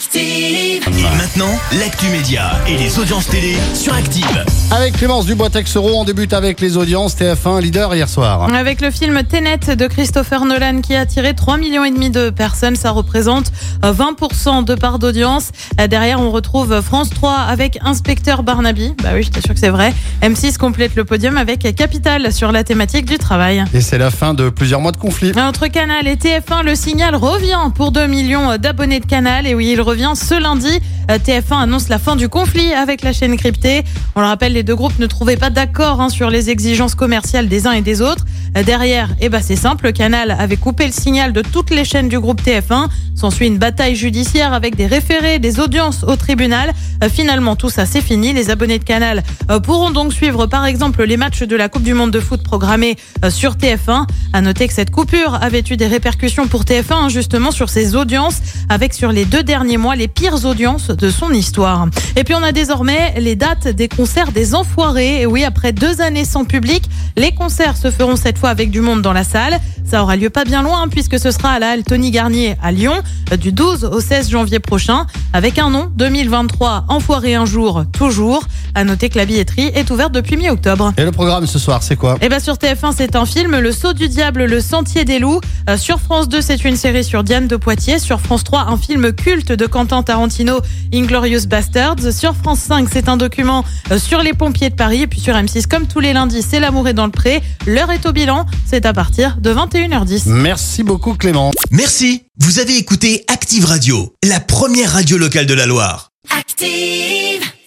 Active. Et maintenant, l'actu média et les audiences télé sur Active. Avec Clémence Dubois-Texero, on débute avec les audiences TF1 leader hier soir. Avec le film Tenet de Christopher Nolan qui a attiré 3 millions et demi de personnes, ça représente euh, 20% de part d'audience. Euh, Derrière, on retrouve France 3 avec Inspecteur Barnaby. Bah oui, j'étais sûr que c'est vrai. M6 complète le podium avec Capital sur la thématique du travail. Et c'est la fin de plusieurs mois de conflit. Entre Canal et TF1, le signal revient pour 2 millions d'abonnés de Canal. Et oui, il revient ce lundi. Euh, TF1 annonce la fin du conflit avec la chaîne cryptée. On le rappelle, les deux groupes ne trouvaient pas d'accord hein, sur les exigences commerciales des uns et des autres. Derrière, eh ben, c'est simple, Canal avait coupé le signal de toutes les chaînes du groupe TF1. S'ensuit une bataille judiciaire avec des référés, des audiences au tribunal. Euh, Finalement, tout ça, c'est fini. Les abonnés de Canal euh, pourront donc suivre, par exemple, les matchs de la Coupe du Monde de foot programmés euh, sur TF1. À noter que cette coupure avait eu des répercussions pour TF1, hein, justement, sur ses audiences, avec sur les deux derniers mois les pires audiences de son histoire. Et puis, on a désormais les dates des concerts des Enfoirés. Et oui, après deux années sans public, les concerts se feront cette avec du monde dans la salle. Ça aura lieu pas bien loin, hein, puisque ce sera à la halle Tony Garnier à Lyon, euh, du 12 au 16 janvier prochain, avec un nom 2023 Enfoiré un jour, toujours. À noter que la billetterie est ouverte depuis mi-octobre. Et le programme ce soir, c'est quoi? Et bien sur TF1, c'est un film, Le Saut du Diable, Le Sentier des Loups. Euh, sur France 2, c'est une série sur Diane de Poitiers. Sur France 3, un film culte de Quentin Tarantino, Inglorious Bastards. Sur France 5, c'est un document euh, sur les pompiers de Paris. Et puis sur M6, comme tous les lundis, c'est L'amour est dans le pré. L'heure est au bilan. C'est à partir de 21h10. Merci beaucoup Clément. Merci, vous avez écouté Active Radio, la première radio locale de la Loire. Active.